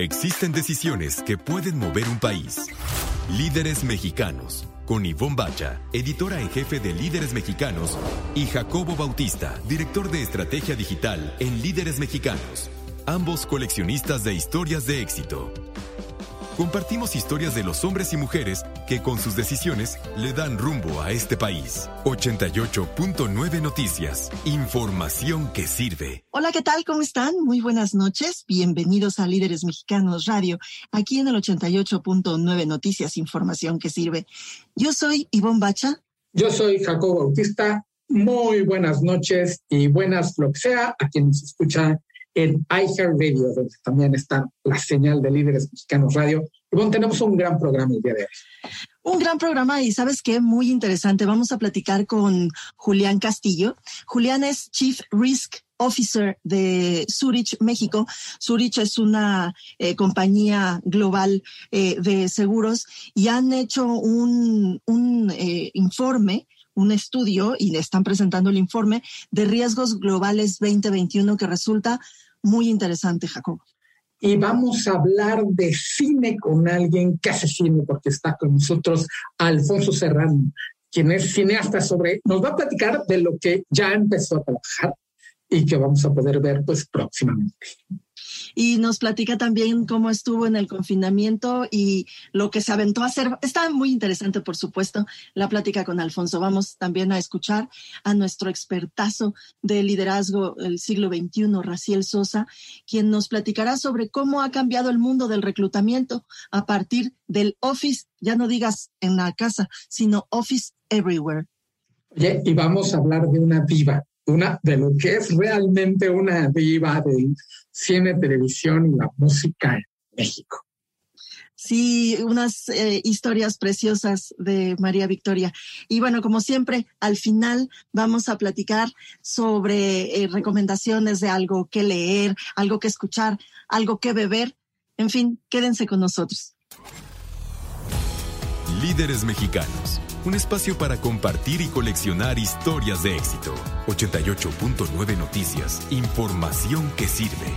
Existen decisiones que pueden mover un país. Líderes mexicanos. Con Ivonne Bacha, editora en jefe de Líderes Mexicanos, y Jacobo Bautista, director de estrategia digital en Líderes Mexicanos. Ambos coleccionistas de historias de éxito. Compartimos historias de los hombres y mujeres que con sus decisiones le dan rumbo a este país. 88.9 Noticias. Información que sirve. Hola, ¿qué tal? ¿Cómo están? Muy buenas noches. Bienvenidos a Líderes Mexicanos Radio, aquí en el 88.9 Noticias. Información que sirve. Yo soy Ivonne Bacha. Yo soy Jacobo Bautista. Muy buenas noches y buenas lo que sea a quienes escuchan en iHeartRadio, donde también está la señal de Líderes Mexicanos Radio. Bueno, tenemos un gran programa el día de hoy. Un gran programa y sabes qué, muy interesante. Vamos a platicar con Julián Castillo. Julián es Chief Risk Officer de Zurich, México. Zurich es una eh, compañía global eh, de seguros y han hecho un, un eh, informe un estudio y le están presentando el informe de riesgos globales 2021 que resulta muy interesante, Jacob. Y vamos a hablar de cine con alguien que hace cine, porque está con nosotros Alfonso Serrano, quien es cineasta sobre, nos va a platicar de lo que ya empezó a trabajar y que vamos a poder ver pues próximamente y nos platica también cómo estuvo en el confinamiento y lo que se aventó a hacer. Está muy interesante, por supuesto, la plática con Alfonso. Vamos también a escuchar a nuestro expertazo de liderazgo del siglo XXI, Raciel Sosa, quien nos platicará sobre cómo ha cambiado el mundo del reclutamiento a partir del office, ya no digas en la casa, sino office everywhere. Oye, y vamos a hablar de una diva, una de lo que es realmente una diva del cine, televisión y la música en México. Sí, unas eh, historias preciosas de María Victoria. Y bueno, como siempre, al final vamos a platicar sobre eh, recomendaciones de algo que leer, algo que escuchar, algo que beber. En fin, quédense con nosotros. Líderes mexicanos un espacio para compartir y coleccionar historias de éxito. 88.9 Noticias, información que sirve.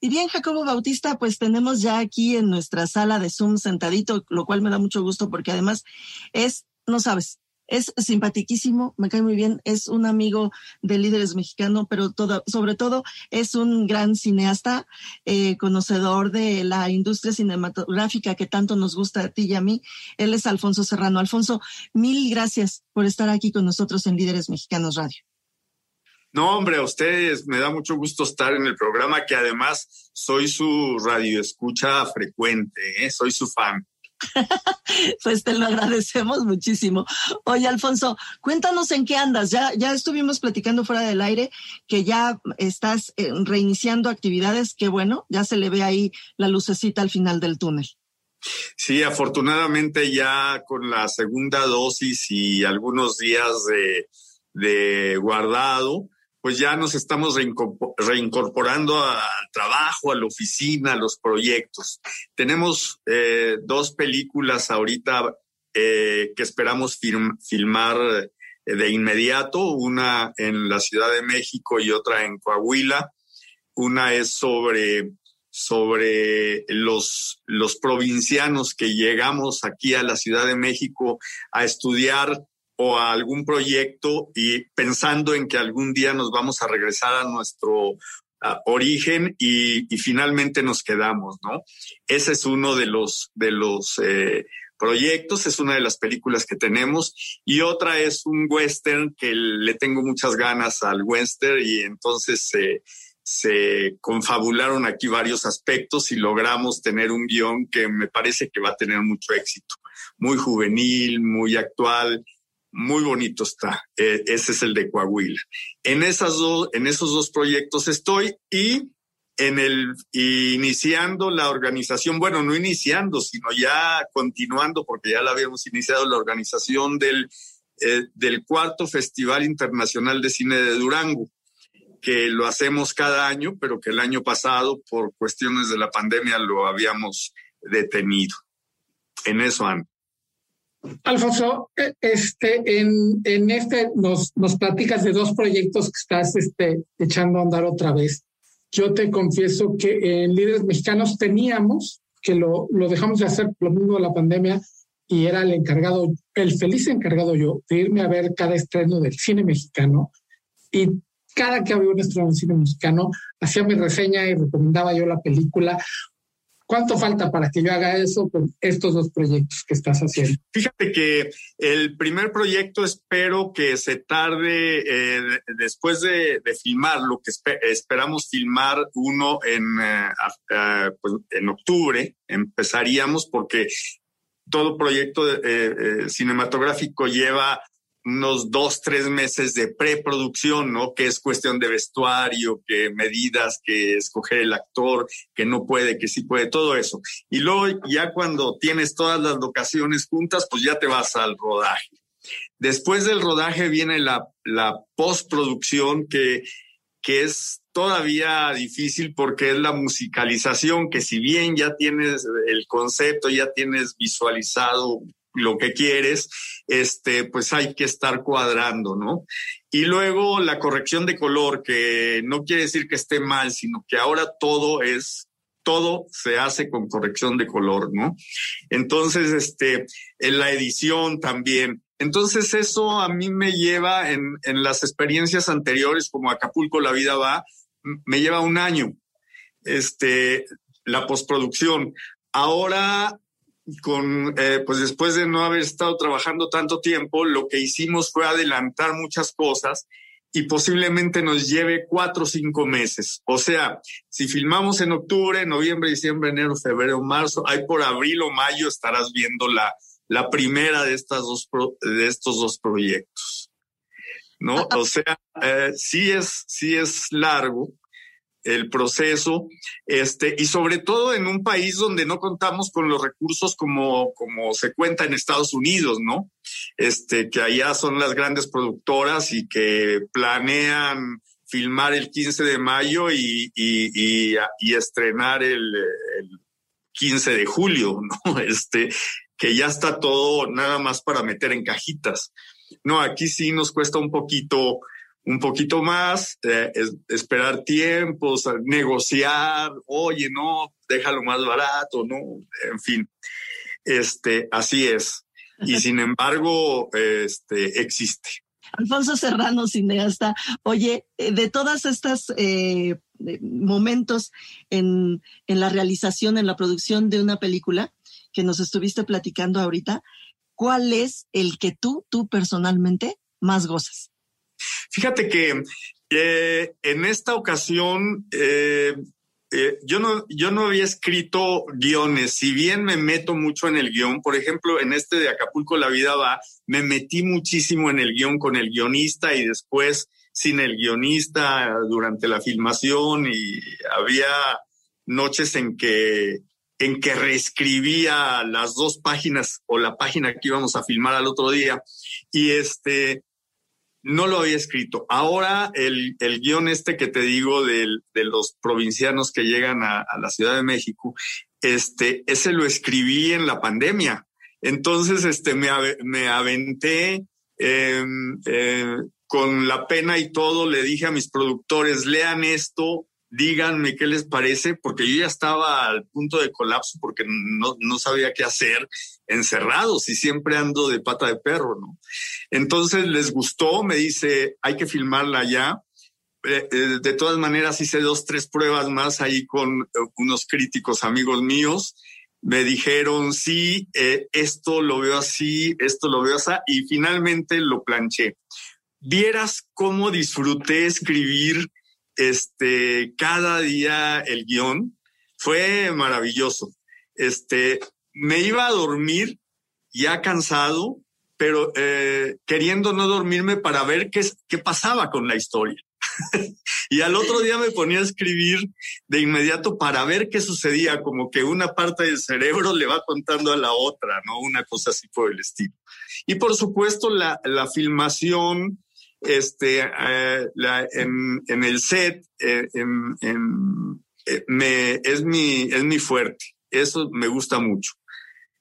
Y bien, Jacobo Bautista, pues tenemos ya aquí en nuestra sala de Zoom sentadito, lo cual me da mucho gusto porque además es, no sabes, es simpaticísimo, me cae muy bien, es un amigo de líderes mexicano, pero sobre todo es un gran cineasta, eh, conocedor de la industria cinematográfica que tanto nos gusta a ti y a mí. Él es Alfonso Serrano. Alfonso, mil gracias por estar aquí con nosotros en Líderes Mexicanos Radio. No, hombre, a ustedes me da mucho gusto estar en el programa, que además soy su radioescucha frecuente, ¿eh? soy su fan. pues te lo agradecemos muchísimo. Oye, Alfonso, cuéntanos en qué andas. Ya, ya estuvimos platicando fuera del aire que ya estás eh, reiniciando actividades. Qué bueno, ya se le ve ahí la lucecita al final del túnel. Sí, afortunadamente ya con la segunda dosis y algunos días de, de guardado, pues ya nos estamos reincorporando al trabajo, a la oficina, a los proyectos. Tenemos eh, dos películas ahorita eh, que esperamos filmar eh, de inmediato, una en la Ciudad de México y otra en Coahuila. Una es sobre, sobre los, los provincianos que llegamos aquí a la Ciudad de México a estudiar o a algún proyecto y pensando en que algún día nos vamos a regresar a nuestro origen y, finalmente nos quedamos, ¿no? Ese es uno de los, de los eh, proyectos, es una de las películas que tenemos y otra es un western que le tengo muchas ganas al western y entonces se confabularon aquí varios aspectos y logramos tener un guion que me parece que va a tener mucho éxito, muy juvenil, muy actual muy bonito está. E, ese es el de Coahuila. En, esos dos proyectos estoy y en el iniciando la organización, bueno, no iniciando, sino ya continuando, porque ya la habíamos iniciado la organización del, eh, del cuarto Festival Internacional de Cine de Durango, que lo hacemos cada año, pero que el año pasado, por cuestiones de la pandemia, lo habíamos detenido. En eso, Ana. Alfonso, e, este, en, en este nos, nos platicas de dos proyectos que estás este, echando a andar otra vez. Yo te confieso que en Líderes Mexicanos teníamos, que lo, lo dejamos de hacer por lo mismo de la pandemia, y era el encargado, el feliz encargado yo, de irme a ver cada estreno del cine mexicano. Y cada que había un estreno del cine mexicano, hacía mi reseña y recomendaba yo la película. ¿Cuánto falta para que yo haga eso con estos dos proyectos que estás haciendo? Fíjate que el primer proyecto espero que se tarde eh, después de, filmar, lo que esperamos filmar uno en, eh, pues, en octubre, empezaríamos porque todo proyecto eh, cinematográfico lleva unos dos, tres meses de preproducción, ¿no? Que es cuestión de vestuario, que medidas, que escoger el actor, que no puede, que sí puede, todo eso. Y luego ya cuando tienes todas las locaciones juntas, pues ya te vas al rodaje. Después del rodaje viene la, la postproducción que, que es todavía difícil porque es la musicalización, que si bien ya tienes el concepto, ya tienes visualizado lo que quieres, este, pues hay que estar cuadrando, ¿no? Y luego la corrección de color, que no quiere decir que esté mal, sino que ahora todo es, todo se hace con corrección de color, ¿no? Entonces, este, en la edición también. Entonces eso a mí me lleva en, en las experiencias anteriores, como Acapulco la vida va, me lleva un año, este, la postproducción. Ahora con, eh, pues después de no haber estado trabajando tanto tiempo, lo que hicimos fue adelantar muchas cosas y posiblemente nos lleve cuatro o cinco meses. O sea, si filmamos en octubre, noviembre, diciembre, enero, febrero, marzo, hay por abril o mayo estarás viendo la, la primera de, estas dos de estos dos proyectos. ¿No? Ah, ah. O sea, eh, sí, es, sí es largo, el proceso, este, y sobre todo en un país donde no contamos con los recursos como, como se cuenta en Estados Unidos, ¿no? Este, que allá son las grandes productoras y que planean filmar el 15 de mayo y, y, y, estrenar el, el 15 de julio, ¿no? Este, que ya está todo nada más para meter en cajitas. No, aquí sí nos cuesta un poquito un poquito más, eh, esperar tiempos, negociar, oye, no, déjalo más barato, no, en fin, este, así es. Y sin embargo, este, existe. Alfonso Serrano, cineasta, oye, eh, de todas estas eh, momentos en, en la realización, en la producción de una película que nos estuviste platicando ahorita, ¿cuál es el que tú, tú personalmente más gozas? Fíjate que eh, en esta ocasión eh, eh, yo, no, yo no había escrito guiones, si bien me meto mucho en el guion, por ejemplo, en este de Acapulco la vida va, me metí muchísimo en el guion con el guionista y después sin el guionista durante la filmación y había noches en que en que reescribía las dos páginas o la página que íbamos a filmar al otro día. Y este no lo había escrito. Ahora el, el guion este que te digo de los provincianos que llegan a, la Ciudad de México, este, ese lo escribí en la pandemia. Entonces, este, me, me aventé em, eh, con la pena y todo, le dije a mis productores, lean esto, díganme qué les parece, porque yo ya estaba al punto de colapso porque no, no sabía qué hacer encerrados y siempre ando de pata de perro, ¿no? Entonces les gustó, me dice, hay que filmarla ya. Eh, eh, de todas maneras hice dos, tres pruebas más ahí con eh, unos críticos amigos míos. Me dijeron, sí, esto lo veo así, esto lo veo así, y finalmente lo planché. Vieras cómo disfruté escribir este, cada día el guion. Fue maravilloso. Este, me iba a dormir ya cansado, pero eh, queriendo no dormirme para ver qué, qué pasaba con la historia. y al otro día me ponía a escribir de inmediato para ver qué sucedía, como que una parte del cerebro le va contando a la otra, ¿no? Una cosa así por el estilo. Y por supuesto la, la filmación, este, eh, en, el set, eh, eh, me, es, mi, es mi fuerte. Eso me gusta mucho.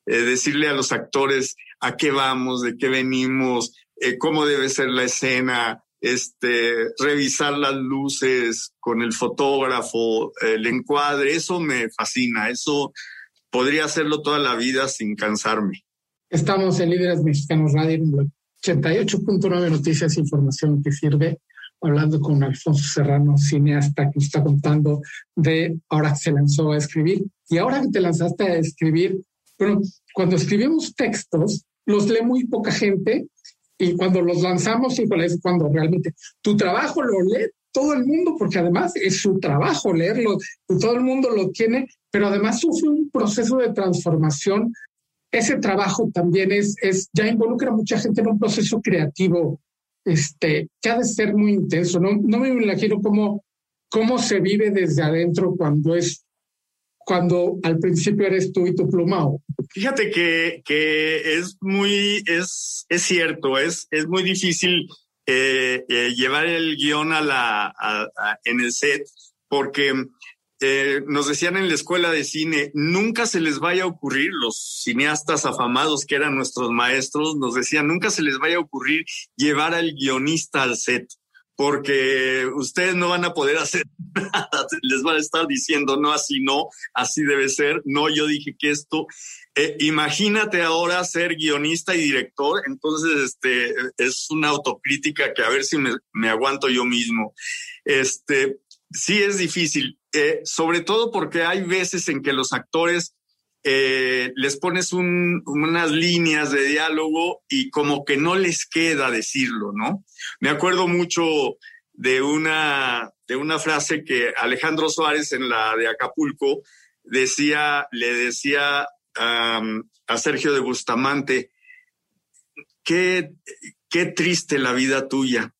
decirle a los actores a qué vamos, de qué venimos, cómo debe ser la escena, este, revisar las luces con el fotógrafo, el encuadre, eso me fascina, eso podría hacerlo toda la vida sin cansarme. Estamos en Líderes Mexicanos Radio, en 88.9 Noticias e Información que sirve, hablando con Alfonso Serrano, cineasta, que está contando de ahora que se lanzó a escribir. Y ahora que te lanzaste a escribir, bueno, cuando escribimos textos, los lee muy poca gente y cuando los lanzamos, es cuando realmente tu trabajo lo lee todo el mundo, porque además es su trabajo leerlo y todo el mundo lo tiene, pero además sufre un proceso de transformación. Ese trabajo también es, es ya involucra a mucha gente en un proceso creativo este, que ha de ser muy intenso. No, no me imagino cómo, cómo se vive desde adentro cuando es cuando al principio eres tú y tu plumao. Fíjate que, que es muy, es, es cierto, es, es muy difícil eh, eh, llevar el guion a la, en el set porque eh, nos decían en la escuela de cine, nunca se les vaya a ocurrir, los cineastas afamados que eran nuestros maestros, nos decían, nunca se les vaya a ocurrir llevar al guionista al set porque ustedes no van a poder hacer nada, les van a estar diciendo, no, así no, así debe ser, no, yo dije que esto, eh, imagínate ahora ser guionista y director, entonces este, es una autocrítica que a ver si me, aguanto yo mismo. Este, sí es difícil, eh, sobre todo porque hay veces en que los actores eh, les pones unas líneas de diálogo y como que no les queda decirlo, ¿no? Me acuerdo mucho de una, de una frase que Alejandro Suárez en la de Acapulco decía, le decía a Sergio de Bustamante, qué, qué triste la vida tuya.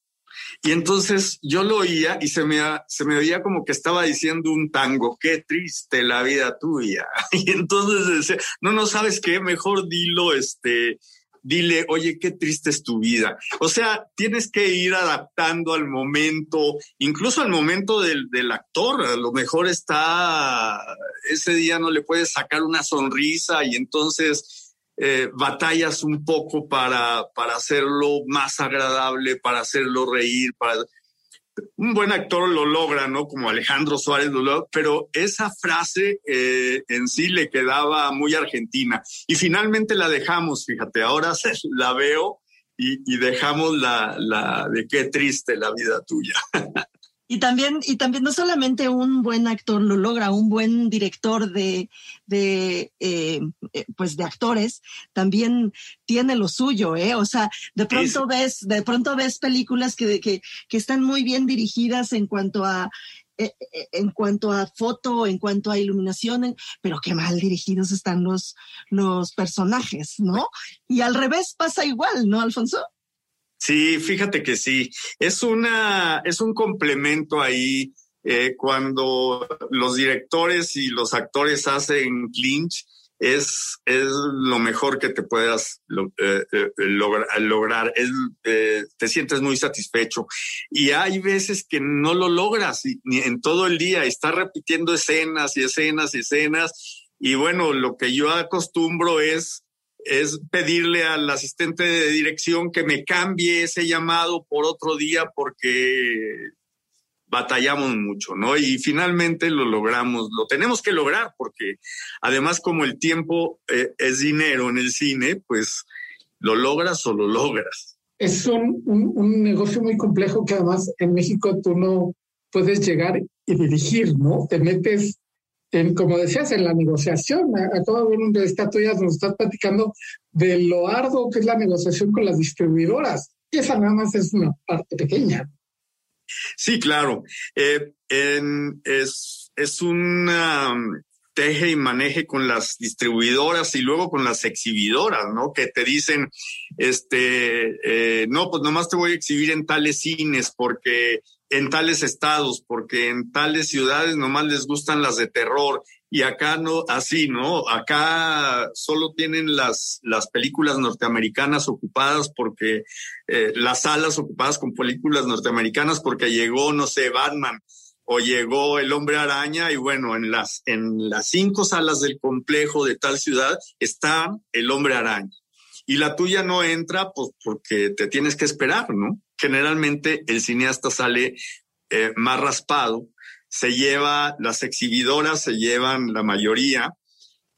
Y entonces yo lo oía y se me, se me oía como que estaba diciendo un tango, qué triste la vida tuya. Y entonces decía, no, no sabes qué, mejor dilo, este, dile, oye, qué triste es tu vida. O sea, tienes que ir adaptando al momento, incluso al momento del, del, actor. A lo mejor está, ese día no le puedes sacar una sonrisa y entonces eh, batallas un poco para, para hacerlo más agradable, para hacerlo reír, para... Un buen actor lo logra, ¿no? Como Alejandro Suárez lo logra, pero esa frase eh, en sí le quedaba muy argentina. Y finalmente la dejamos, fíjate, ahora la veo y, y dejamos la, la de qué triste la vida tuya. Y también, y también no solamente un buen actor lo logra, un buen director de, de eh, eh, pues de actores también tiene lo suyo, ¿eh? O sea, de pronto ves, de pronto ves películas que, que, que están muy bien dirigidas en cuanto a eh, en cuanto a foto, en cuanto a iluminación, pero qué mal dirigidos están los, los personajes, ¿no? Y al revés pasa igual, ¿no, Alfonso? Sí, fíjate que sí. Es una, es un complemento ahí eh, cuando los directores y los actores hacen clinch. Es, es lo mejor que te puedas eh, eh, lograr. Es, te sientes muy satisfecho. Y hay veces que no lo logras ni en todo el día. Estás repitiendo escenas y escenas y escenas. Y bueno, lo que yo acostumbro es es pedirle al asistente de dirección que me cambie ese llamado por otro día porque batallamos mucho, ¿no? Y finalmente lo logramos, lo tenemos que lograr porque además como el tiempo eh, es dinero en el cine, pues lo logras o lo logras. Es un, un, negocio muy complejo que además en México tú no puedes llegar y dirigir, ¿no? Te metes como decías, en la negociación. Acabo de ver un ya nos estás platicando de lo arduo que es la negociación con las distribuidoras. Esa nada más es una parte pequeña. Sí, claro. Eh, es, es un teje y maneje con las distribuidoras y luego con las exhibidoras, ¿no? Que te dicen, este, eh, no, pues nomás te voy a exhibir en tales cines porque en tales estados, porque en tales ciudades nomás les gustan las de terror y acá no, así, ¿no? Acá solo tienen las, las películas norteamericanas ocupadas porque eh, las salas ocupadas con películas norteamericanas porque llegó, no sé, Batman o llegó el hombre araña y bueno, en las, en las cinco salas del complejo de tal ciudad está el hombre araña. Y la tuya no entra pues porque te tienes que esperar, ¿no? Generalmente el cineasta sale eh, más raspado, se lleva, las exhibidoras se llevan la mayoría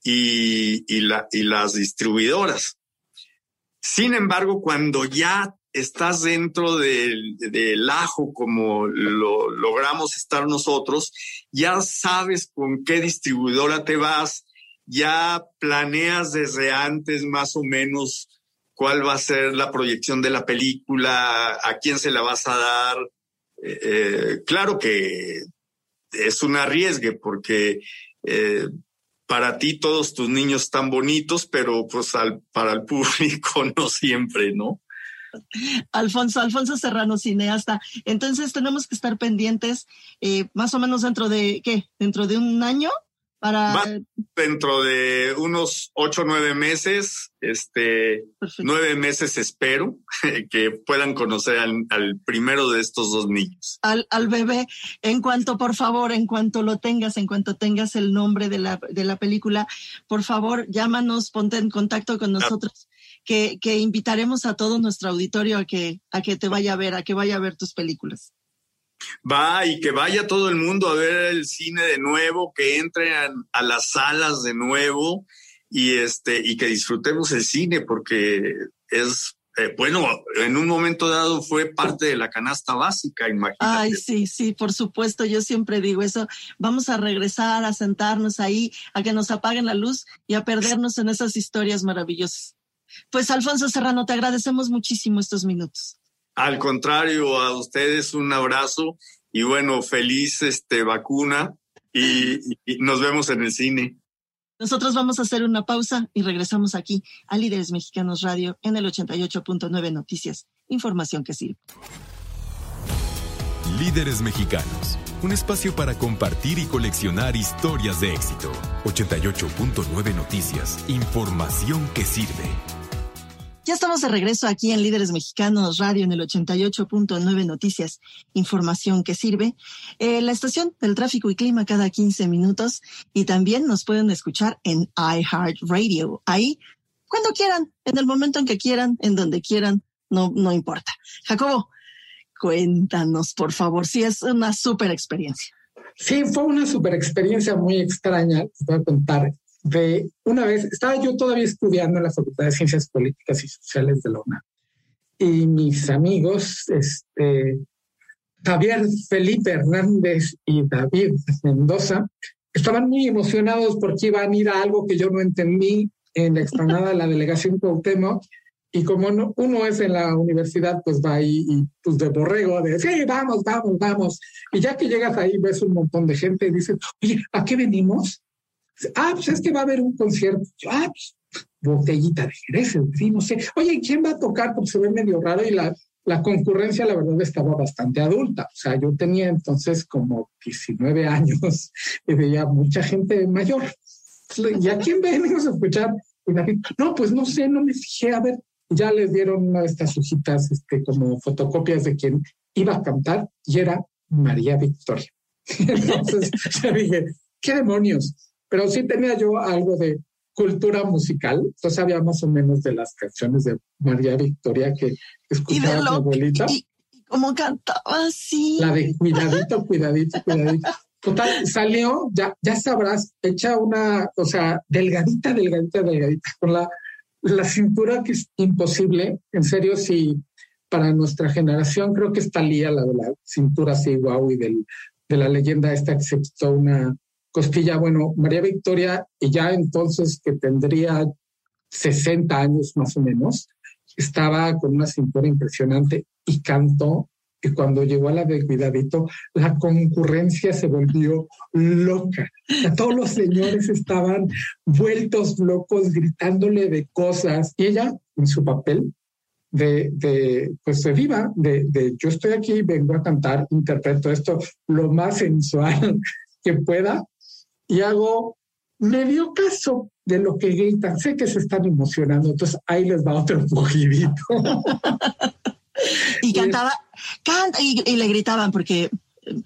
y, y, la, y las distribuidoras. Sin embargo, cuando ya estás dentro del, del, ajo como lo logramos estar nosotros, ya sabes con qué distribuidora te vas, ya planeas desde antes más o menos cuál va a ser la proyección de la película, a quién se la vas a dar. Eh, eh, claro que es un arriesgue porque eh, para ti todos tus niños están bonitos, pero pues al, para el público no siempre, ¿no? Alfonso, Alfonso Serrano, cineasta. Entonces tenemos que estar pendientes, más o menos dentro de, ¿qué? ¿Dentro de un año? Para... dentro de unos ocho, nueve meses, este, nueve meses espero que puedan conocer al, al, primero de estos dos niños. Al, al bebé, en cuanto, por favor, en cuanto lo tengas, en cuanto tengas el nombre de la, de la película, por favor, llámanos, ponte en contacto con nosotros que, que, invitaremos a todo nuestro auditorio a que, a que te vaya a ver, a que vaya a ver tus películas. Va y que vaya todo el mundo a ver el cine de nuevo, que entre a, a las salas de nuevo y este y que disfrutemos el cine porque es eh, bueno, en un momento dado fue parte de la canasta básica, imagínate. Ay, sí, sí, por supuesto, yo siempre digo eso, vamos a regresar a sentarnos ahí, a que nos apaguen la luz y a perdernos en esas historias maravillosas. Pues Alfonso Serrano, te agradecemos muchísimo estos minutos. Al contrario, a ustedes un abrazo y bueno, feliz este vacuna y, y nos vemos en el cine. Nosotros vamos a hacer una pausa y regresamos aquí a Líderes Mexicanos Radio en el 88.9 Noticias. Información que sirve. Líderes Mexicanos, un espacio para compartir y coleccionar historias de éxito. 88.9 Noticias, información que sirve. Ya estamos de regreso aquí en Líderes Mexicanos Radio en el 88.9 Noticias, información que sirve. Eh, la estación del tráfico y clima cada 15 minutos y también nos pueden escuchar en iHeartRadio. Ahí, cuando quieran, en el momento en que quieran, en donde quieran, no, no importa. Jacobo, cuéntanos, por favor, si es una super experiencia. Sí, fue una super experiencia muy extraña. Te voy a contar de una vez, estaba yo todavía estudiando en la Facultad de Ciencias Políticas y Sociales de la UNAM. Y mis amigos, este, Javier Felipe Hernández y David Mendoza, estaban muy emocionados porque iban a ir a algo que yo no entendí en la explanada de la delegación Cuauhtémoc. Y como no, uno es en la universidad, pues va ahí y pues de borrego, de sí, vamos, vamos, vamos. Y ya que llegas ahí, ves un montón de gente y dices, oye, ¿a qué venimos? Ah, pues es que va a haber un concierto. ah, pues botellita de Jerez, sí, no sé. Oye, ¿quién va a tocar? Porque se ve medio raro y la, la concurrencia, la verdad, estaba bastante adulta. O sea, yo tenía entonces como 19 años y veía mucha gente mayor. ¿Y a quién venimos a escuchar? No, pues no sé, no me fijé. A ver, ya les dieron una de estas hojitas este, como fotocopias de quien iba a cantar y era María Victoria. Entonces ya dije, ¿qué demonios? Pero sí tenía yo algo de cultura musical, entonces sabía más o menos de las canciones de María Victoria que escuchaba mi abuelita. Y, cómo cantaba sí. La de cuidadito, cuidadito, cuidadito. Total, salió, ya, ya sabrás, hecha una, o sea, delgadita, delgadita, delgadita, con la, la cintura que es imposible, en serio, si para nuestra generación creo que está Lía, la de la cintura así, guau, y del, de la leyenda esta que se quitó una, Costilla, bueno, María Victoria, ya entonces que tendría 60 años más o menos, estaba con una cintura impresionante y cantó. Y cuando llegó a la de Cuidadito, la concurrencia se volvió loca. todos los señores estaban vueltos locos, gritándole de cosas. Y ella, en su papel, de, de, pues de diva, de, de yo estoy aquí, vengo a cantar, interpreto esto lo más sensual que pueda y hago medio caso de lo que gritan. Sé que se están emocionando, entonces ahí les va otro pujidito. y cantaba, canta, y, le gritaban porque,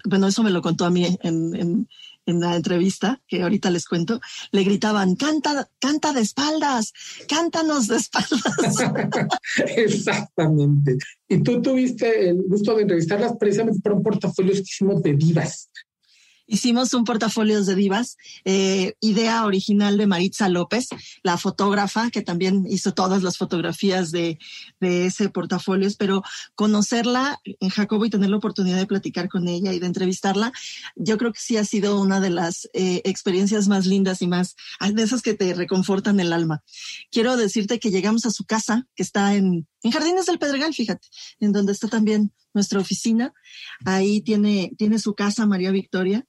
bueno, eso me lo contó a mí en, en, en, la entrevista, que ahorita les cuento, le gritaban, canta, canta de espaldas, cántanos de espaldas. Exactamente. Y tú tuviste el gusto de entrevistarlas precisamente por un portafolio que hicimos de divas. Hicimos un portafolio de divas, eh, idea original de Maritza López, la fotógrafa que también hizo todas las fotografías de, ese portafolio, pero conocerla en Jacobo y tener la oportunidad de platicar con ella y de entrevistarla, yo creo que sí ha sido una de las eh, experiencias más lindas y más de esas que te reconfortan el alma. Quiero decirte que llegamos a su casa, que está en, en Jardines del Pedregal, fíjate, en donde está también nuestra oficina. Ahí tiene, tiene su casa María Victoria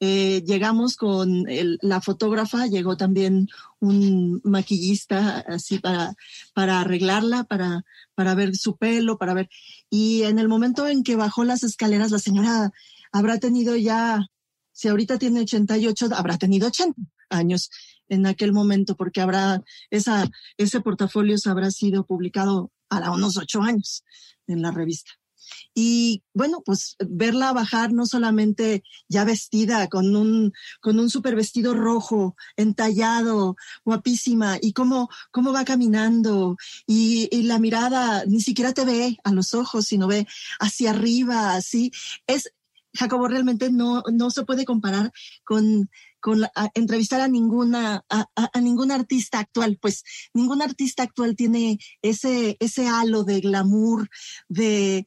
eh, llegamos con la fotógrafa, llegó también un maquillista así para, para arreglarla, para, para ver su pelo, para ver. Y en el momento en que bajó las escaleras, la señora habrá tenido ya, si ahorita tiene 88, habrá tenido 80 años en aquel momento, porque habrá, esa, ese portafolio habrá sido publicado a unos ocho años en la revista. Y bueno, pues verla bajar no solamente ya vestida con un, con un super vestido rojo, entallado, guapísima, y cómo, cómo va caminando, y, y la mirada ni siquiera te ve a los ojos, sino ve hacia arriba, así. Es, Jacobo realmente no, no se puede comparar con, con entrevistar a ninguna a, a, ningún artista actual pues ningún artista actual tiene ese ese halo de glamour de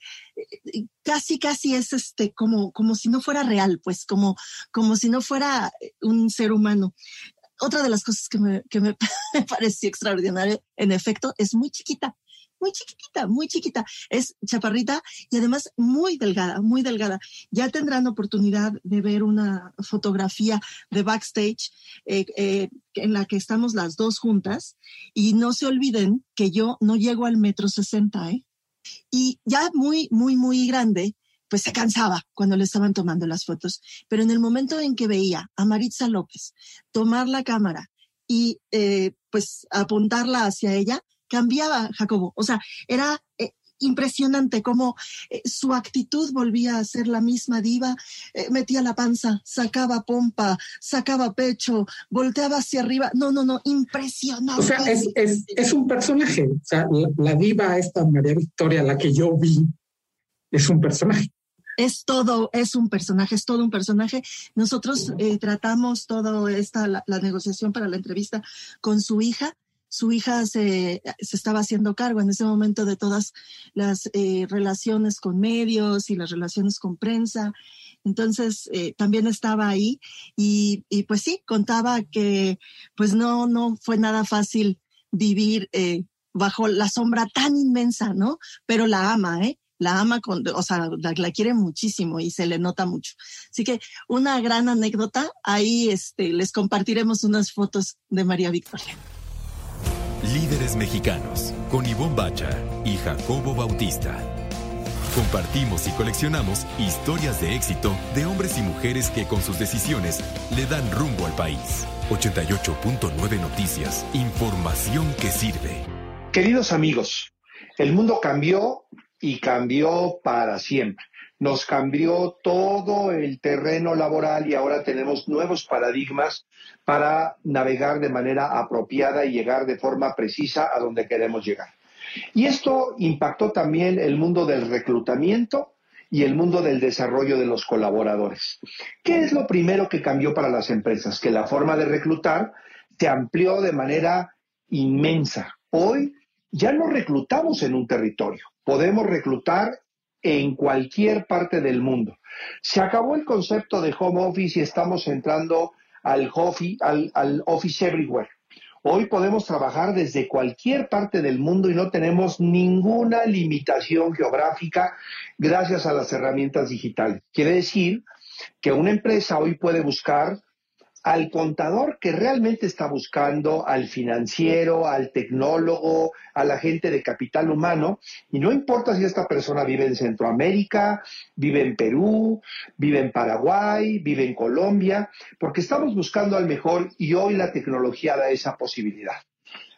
casi casi es este como como si no fuera real pues como como si no fuera un ser humano. Otra de las cosas que me, que me pareció extraordinario en efecto es muy chiquita muy chiquitita, muy chiquita. Es chaparrita y además muy delgada, muy delgada. Ya tendrán oportunidad de ver una fotografía de backstage eh, eh, en la que estamos las dos juntas y no se olviden que yo no llego al metro sesenta, ¿eh? Y ya muy, muy, muy grande, pues se cansaba cuando le estaban tomando las fotos. Pero en el momento en que veía a Maritza López tomar la cámara y eh, pues apuntarla hacia ella, cambiaba Jacobo. O sea, era eh, impresionante cómo eh, su actitud volvía a ser la misma diva, eh, metía la panza, sacaba pompa, sacaba pecho, volteaba hacia arriba. No, no, no, impresionante. O sea, es, un personaje. O sea, la, diva esta María Victoria, la que yo vi, es un personaje es todo, es un personaje, es todo un personaje. Nosotros tratamos toda esta, la, negociación para la entrevista con su hija su hija se, se, estaba haciendo cargo en ese momento de todas las eh, relaciones con medios y las relaciones con prensa. Entonces, eh, también estaba ahí y, y, pues sí, contaba que pues no, no fue nada fácil vivir eh, bajo la sombra tan inmensa, ¿no? Pero la ama, ¿eh? La ama, con, o sea, la, la, quiere muchísimo y se le nota mucho. Así que una gran anécdota, ahí este, les compartiremos unas fotos de María Victoria. Líderes Mexicanos, con Ivonne Bacha y Jacobo Bautista. Compartimos y coleccionamos historias de éxito de hombres y mujeres que con sus decisiones le dan rumbo al país. 88.9 Noticias, información que sirve. Queridos amigos, el mundo cambió y cambió para siempre nos cambió todo el terreno laboral y ahora tenemos nuevos paradigmas para navegar de manera apropiada y llegar de forma precisa a donde queremos llegar. Y esto impactó también el mundo del reclutamiento y el mundo del desarrollo de los colaboradores. ¿Qué es lo primero que cambió para las empresas? Que la forma de reclutar se amplió de manera inmensa. Hoy ya no reclutamos en un territorio, podemos reclutar en cualquier parte del mundo. Se acabó el concepto de home office y estamos entrando al, office everywhere. Hoy podemos trabajar desde cualquier parte del mundo y no tenemos ninguna limitación geográfica gracias a las herramientas digitales. Quiere decir que una empresa hoy puede buscar al contador que realmente está buscando, al financiero, al tecnólogo, a la gente de capital humano, y no importa si esta persona vive en Centroamérica, vive en Perú, vive en Paraguay, vive en Colombia, porque estamos buscando al mejor y hoy la tecnología da esa posibilidad.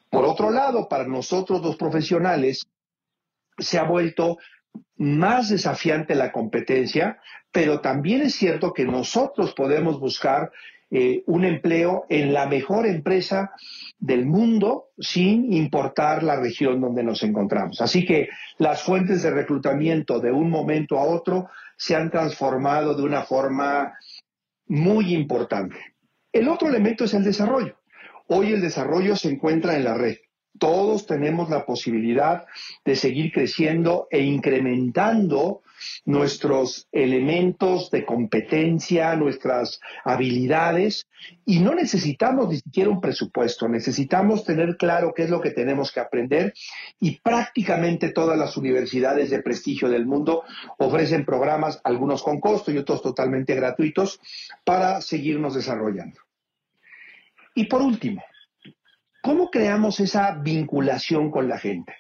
Por otro lado, para nosotros los profesionales, se ha vuelto más desafiante la competencia, pero también es cierto que nosotros podemos buscar eh, un empleo en la mejor empresa del mundo sin importar la región donde nos encontramos. Así que las fuentes de reclutamiento de un momento a otro se han transformado de una forma muy importante. El otro elemento es el desarrollo. Hoy el desarrollo se encuentra en la red. Todos tenemos la posibilidad de seguir creciendo e incrementando nuestros elementos de competencia, nuestras habilidades, y no necesitamos ni siquiera un presupuesto, necesitamos tener claro qué es lo que tenemos que aprender y prácticamente todas las universidades de prestigio del mundo ofrecen programas, algunos con costo y otros totalmente gratuitos, para seguirnos desarrollando. Y por último, ¿cómo creamos esa vinculación con la gente?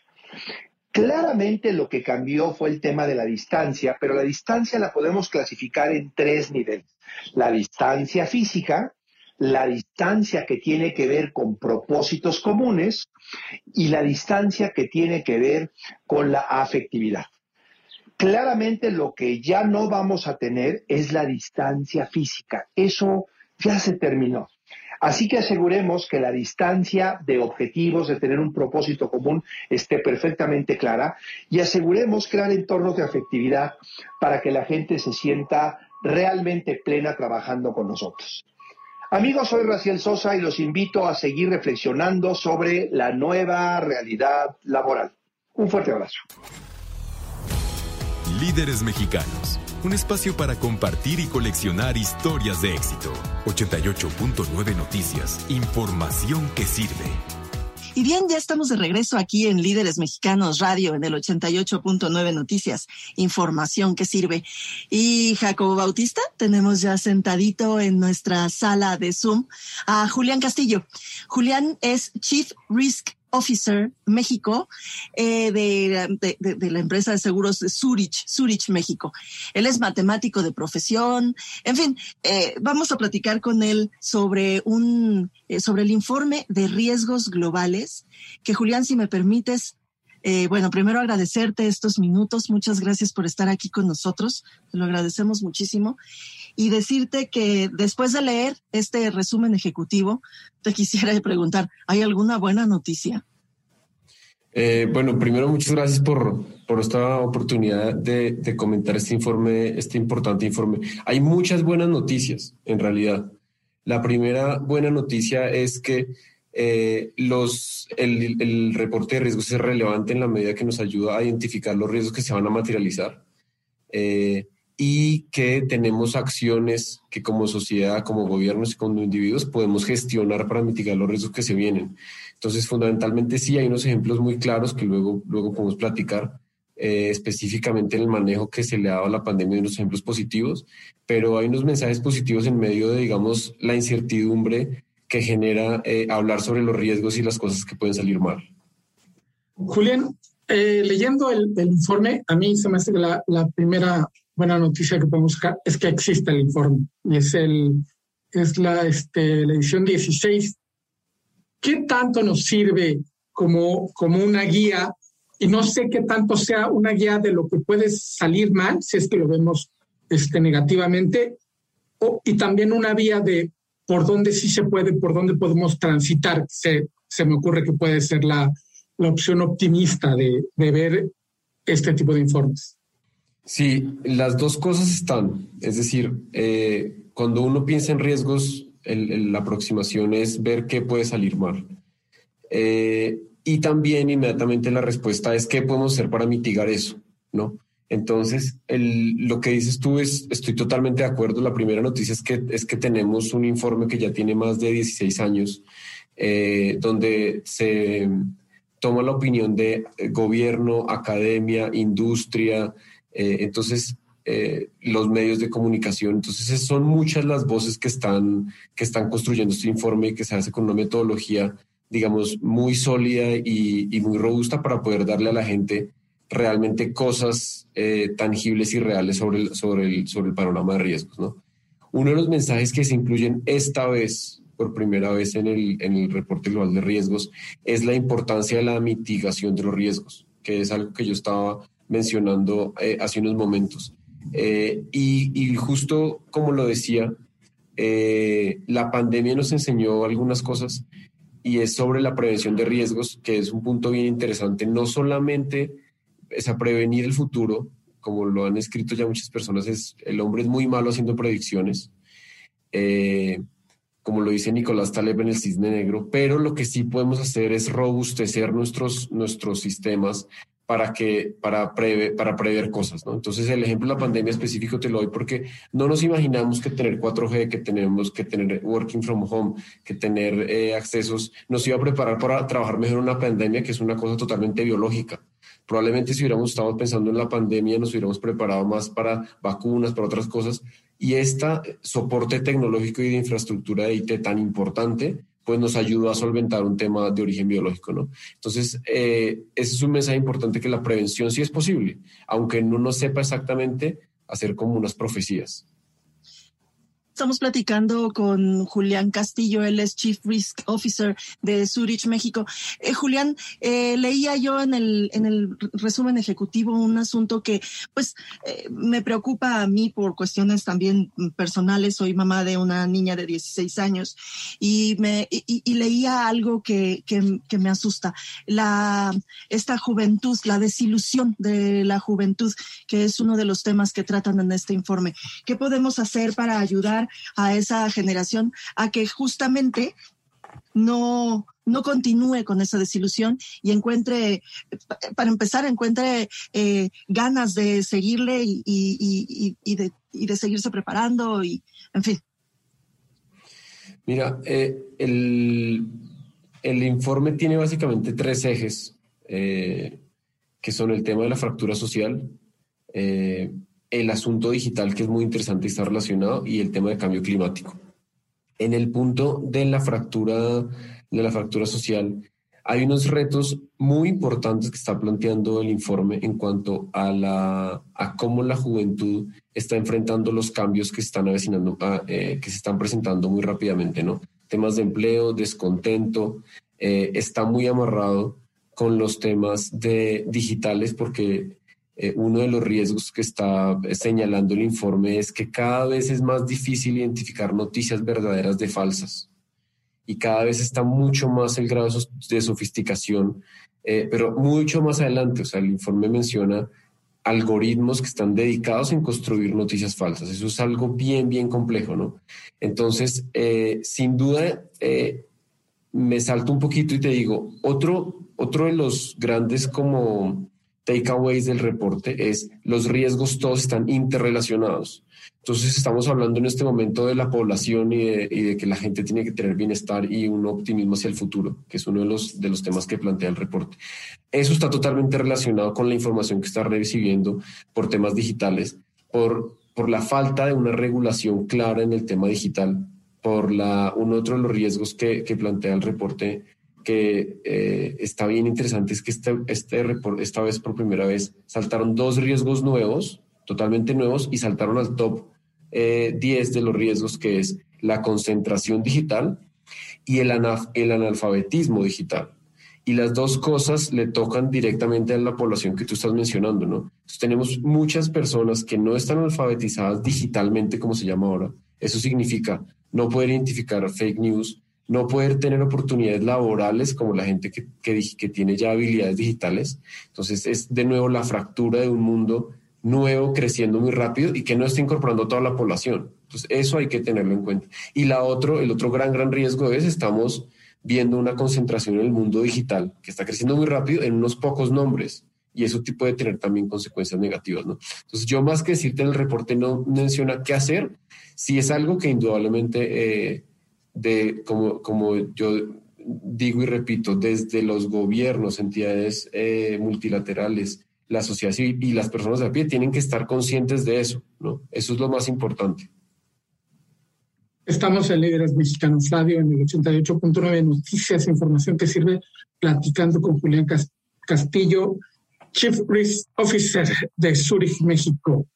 Claramente lo que cambió fue el tema de la distancia, pero la distancia la podemos clasificar en tres niveles. La distancia física, la distancia que tiene que ver con propósitos comunes y la distancia que tiene que ver con la afectividad. Claramente lo que ya no vamos a tener es la distancia física. Eso ya se terminó. Así que aseguremos que la distancia de objetivos, de tener un propósito común, esté perfectamente clara y aseguremos crear entornos de afectividad para que la gente se sienta realmente plena trabajando con nosotros. Amigos, soy Raciel Sosa y los invito a seguir reflexionando sobre la nueva realidad laboral. Un fuerte abrazo. Líderes mexicanos un espacio para compartir y coleccionar historias de éxito. 88.9 Noticias, información que sirve. Y bien, ya estamos de regreso aquí en Líderes Mexicanos Radio en el 88.9 Noticias, información que sirve. Y Jacobo Bautista, tenemos ya sentadito en nuestra sala de Zoom a Julián Castillo. Julián es Chief Risk Officer México eh, de, la empresa de seguros Zurich, Zurich México. Él es matemático de profesión. En fin, eh, vamos a platicar con él sobre un eh, sobre el informe de riesgos globales que Julián, si me permites, bueno, primero agradecerte estos minutos. Muchas gracias por estar aquí con nosotros. Te lo agradecemos muchísimo y decirte que después de leer este resumen ejecutivo, te quisiera preguntar, ¿hay alguna buena noticia? Eh, bueno, primero muchas gracias por, por esta oportunidad de, comentar este informe, este importante informe. Hay muchas buenas noticias, en realidad. La primera buena noticia es que eh, los, el, el, reporte de riesgos es relevante en la medida que nos ayuda a identificar los riesgos que se van a materializar. Eh, y que tenemos acciones que como sociedad, como gobiernos y como individuos podemos gestionar para mitigar los riesgos que se vienen. Entonces, fundamentalmente sí hay unos ejemplos muy claros que luego, luego podemos platicar eh, específicamente en el manejo que se le ha dado a la pandemia, de unos ejemplos positivos, pero hay unos mensajes positivos en medio de, digamos, la incertidumbre que genera eh, hablar sobre los riesgos y las cosas que pueden salir mal. Julián, eh, leyendo el, informe, a mí se me hace la, la primera buena noticia que podemos buscar es que existe el informe y es, el, es la, este, la edición 16. ¿Qué tanto nos sirve como, como una guía? Y no sé qué tanto sea una guía de lo que puede salir mal, si es que lo vemos este, negativamente, o, y también una vía de por dónde sí se puede, por dónde podemos transitar. Se, se me ocurre que puede ser la, la opción optimista de, de ver este tipo de informes. Sí, las dos cosas están. Es decir, eh, cuando uno piensa en riesgos, la aproximación es ver qué puede salir mal. Eh, y también inmediatamente la respuesta es qué podemos hacer para mitigar eso, ¿no? Entonces, lo que dices tú es, estoy totalmente de acuerdo. La primera noticia es que, es que tenemos un informe que ya tiene más de 16 años, eh, donde se toma la opinión de gobierno, academia, industria, eh, entonces, eh, los medios de comunicación. Entonces, son muchas las voces que están, que están construyendo este informe y que se hace con una metodología, digamos, muy sólida y, muy robusta para poder darle a la gente realmente cosas eh, tangibles y reales sobre el, sobre, el, sobre el panorama de riesgos. ¿no? Uno de los mensajes que se incluyen esta vez, por primera vez en el, en el reporte global de riesgos, es la importancia de la mitigación de los riesgos, que es algo que yo estaba mencionando eh, hace unos momentos. Eh, y, justo como lo decía, eh, la pandemia nos enseñó algunas cosas y es sobre la prevención de riesgos, que es un punto bien interesante. No solamente es a prevenir el futuro, como lo han escrito ya muchas personas, es, el hombre es muy malo haciendo predicciones, como lo dice Nicolás Taleb en el Cisne Negro, pero lo que sí podemos hacer es robustecer nuestros, nuestros sistemas para, que, para, para prever cosas. ¿no? Entonces, el ejemplo de la pandemia específico te lo doy porque no nos imaginamos que tener 4G, que tenemos que tener working from home, que tener eh, accesos, nos iba a preparar para trabajar mejor en una pandemia, que es una cosa totalmente biológica. Probablemente si hubiéramos estado pensando en la pandemia, nos hubiéramos preparado más para vacunas, para otras cosas. Y este soporte tecnológico y de infraestructura de IT tan importante pues nos ayudó a solventar un tema de origen biológico, ¿no? Entonces, eh, ese es un mensaje importante que la prevención sí es posible, aunque no nos sepa exactamente hacer como unas profecías. Estamos platicando con Julián Castillo, él es Chief Risk Officer de Zurich, México. Eh, Julián, eh, leía yo en el, en el resumen ejecutivo un asunto que pues eh, me preocupa a mí por cuestiones también personales. Soy mamá de una niña de 16 años y, me, y, y leía algo que, que, que, me asusta. La, esta juventud, la desilusión de la juventud, que es uno de los temas que tratan en este informe. ¿Qué podemos hacer para ayudar a esa generación a que justamente no, no continúe con esa desilusión y encuentre, para empezar, encuentre eh, ganas de seguirle y, y, de, y, de, seguirse preparando y, en fin. Mira, eh, el, el, informe tiene básicamente tres ejes, eh, que son el tema de la fractura social, el asunto digital, que es muy interesante y está relacionado, y el tema de cambio climático. En el punto de la fractura, de la fractura social, hay unos retos muy importantes que está planteando el informe en cuanto a, la, a cómo la juventud está enfrentando los cambios que están avecinando, eh, que se están presentando muy rápidamente, ¿no? Temas de empleo, descontento, eh, está muy amarrado con los temas de digitales porque eh, uno de los riesgos que está señalando el informe es que cada vez es más difícil identificar noticias verdaderas de falsas y cada vez está mucho más el grado de sofisticación, eh, pero mucho más adelante, o sea, el informe menciona algoritmos que están dedicados en construir noticias falsas. Eso es algo bien, bien complejo, ¿no? Entonces, eh, sin duda, me salto un poquito y te digo, otro, otro de los grandes como takeaways del reporte es los riesgos todos están interrelacionados. Entonces estamos hablando en este momento de la población y de, que la gente tiene que tener bienestar y un optimismo hacia el futuro, que es uno de los, de los temas que plantea el reporte. Eso está totalmente relacionado con la información que está recibiendo por temas digitales, por, por la falta de una regulación clara en el tema digital, por la, un otro de los riesgos que, que plantea el reporte que eh, está bien interesante es que este, este esta vez por primera vez saltaron dos riesgos nuevos, totalmente nuevos, y saltaron al top 10 eh, de los riesgos, que es la concentración digital y el, el analfabetismo digital. Y las dos cosas le tocan directamente a la población que tú estás mencionando, ¿no? Tenemos muchas personas que no están alfabetizadas digitalmente, como se llama ahora. Eso significa no poder identificar fake news, no poder tener oportunidades laborales como la gente que, que, tiene ya habilidades digitales. Entonces es de nuevo la fractura de un mundo nuevo creciendo muy rápido y que no está incorporando toda la población. Entonces eso hay que tenerlo en cuenta. Y la otro, el otro gran, gran riesgo es estamos viendo una concentración en el mundo digital que está creciendo muy rápido en unos pocos nombres y eso puede tener también consecuencias negativas, ¿no? Entonces yo más que decirte en el reporte no menciona qué hacer, si es algo que indudablemente eh, de, como, como yo digo y repito, desde los gobiernos, entidades eh, multilaterales, la sociedad civil y las personas de a pie tienen que estar conscientes de eso, ¿no? Eso es lo más importante. Estamos en Líderes Mexicanos Radio en el 88.9 Noticias, información que sirve platicando con Julián Castillo, Chief Risk Officer de Zurich, México.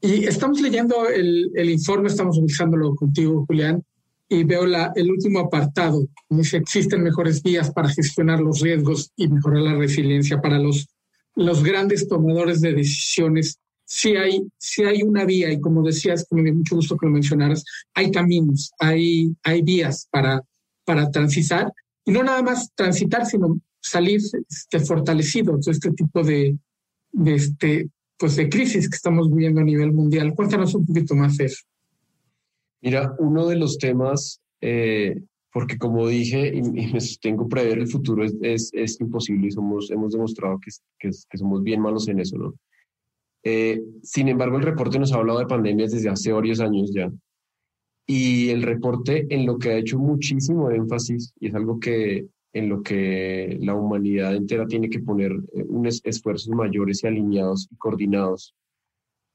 Y estamos leyendo el, el informe, estamos revisándolo contigo, Julián, y veo la, el último apartado. Dice, existen mejores vías para gestionar los riesgos y mejorar la resiliencia para los, los grandes tomadores de decisiones. Si hay, si hay una vía, y como decías, me dio mucho gusto que lo mencionaras, hay caminos, hay, hay vías para, para transitar, y no nada más transitar, sino salir este, fortalecido de este tipo de, de, este, pues de crisis que estamos viviendo a nivel mundial. Cuéntanos un poquito más de eso. Mira, uno de los temas, eh, porque como dije y, me sostengo, prever el futuro es, es, imposible y somos, hemos demostrado que, que, somos bien malos en eso, ¿no? Eh, sin embargo, el reporte nos ha hablado de pandemias desde hace varios años ya. Y el reporte en lo que ha hecho muchísimo énfasis, y es algo que en lo que la humanidad entera tiene que poner eh, unos esfuerzos mayores y alineados y coordinados,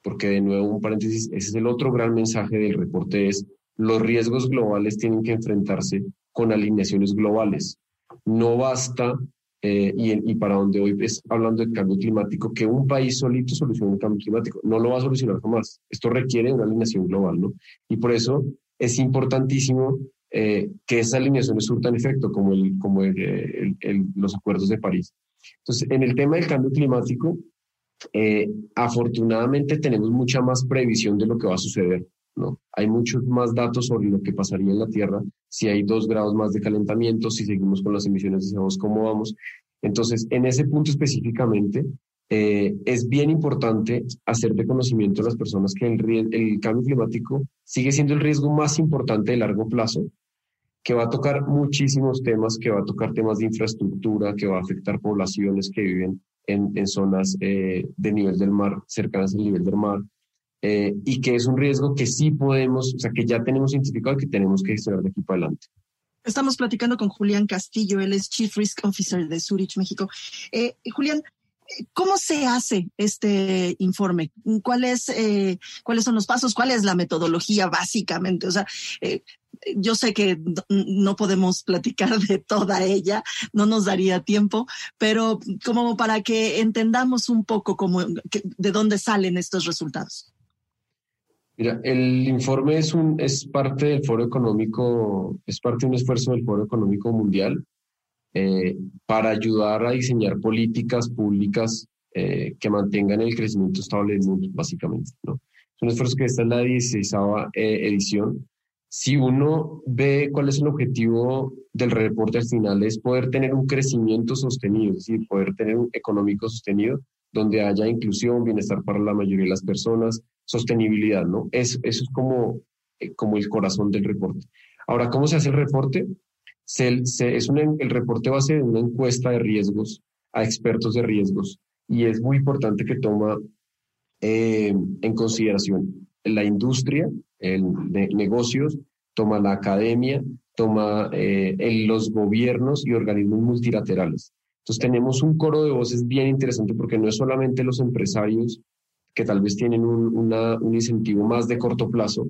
porque de nuevo un paréntesis, ese es el otro gran mensaje del reporte, es los riesgos globales tienen que enfrentarse con alineaciones globales. No basta, eh, y, y, para donde hoy es hablando del cambio climático, que un país solito solucione el cambio climático. No lo va a solucionar jamás. Esto requiere una alineación global, ¿no? Y por eso es importantísimo eh, que esas alineaciones surtan efecto, como, el, como el, los acuerdos de París. Entonces, en el tema del cambio climático, eh, afortunadamente tenemos mucha más previsión de lo que va a suceder. ¿no? Hay muchos más datos sobre lo que pasaría en la Tierra si hay dos grados más de calentamiento, si seguimos con las emisiones de CO2 como vamos. Entonces, en ese punto específicamente, eh, es bien importante hacer de conocimiento a las personas que el, el cambio climático sigue siendo el riesgo más importante de largo plazo que va a tocar muchísimos temas, que va a tocar temas de infraestructura, que va a afectar poblaciones que viven en, en zonas eh, de nivel del mar, cercanas al nivel del mar, eh, y que es un riesgo que sí podemos, o sea, que ya tenemos identificado y que tenemos que gestionar de aquí para adelante. Estamos platicando con Julián Castillo, él es Chief Risk Officer de Zurich, México. Eh, Julián, ¿Cómo se hace este informe? ¿Cuál es, eh, ¿Cuáles son los pasos? ¿Cuál es la metodología básicamente? O sea, eh, yo sé que no podemos platicar de toda ella, no nos daría tiempo, pero como para que entendamos un poco cómo, de dónde salen estos resultados. Mira, el informe es, un, es parte del Foro Económico, es parte de un esfuerzo del Foro Económico Mundial eh, para ayudar a diseñar políticas públicas eh, que mantengan el crecimiento estable del mundo, básicamente. ¿no? Es un esfuerzo que esta es la 16 eh, edición. Si uno ve cuál es el objetivo del reporte al final, es poder tener un crecimiento sostenido, es decir, poder tener un económico sostenido donde haya inclusión, bienestar para la mayoría de las personas, sostenibilidad, ¿no? Es, eso es como, como el corazón del reporte. Ahora, ¿cómo se hace el reporte? es el reporte base de una encuesta de riesgos a expertos de riesgos y es muy importante que toma eh, en consideración la industria, el negocios, toma la academia, toma eh, los gobiernos y organismos multilaterales. Entonces tenemos un coro de voces bien interesante porque no es solamente los empresarios que tal vez tienen un, un incentivo más de corto plazo,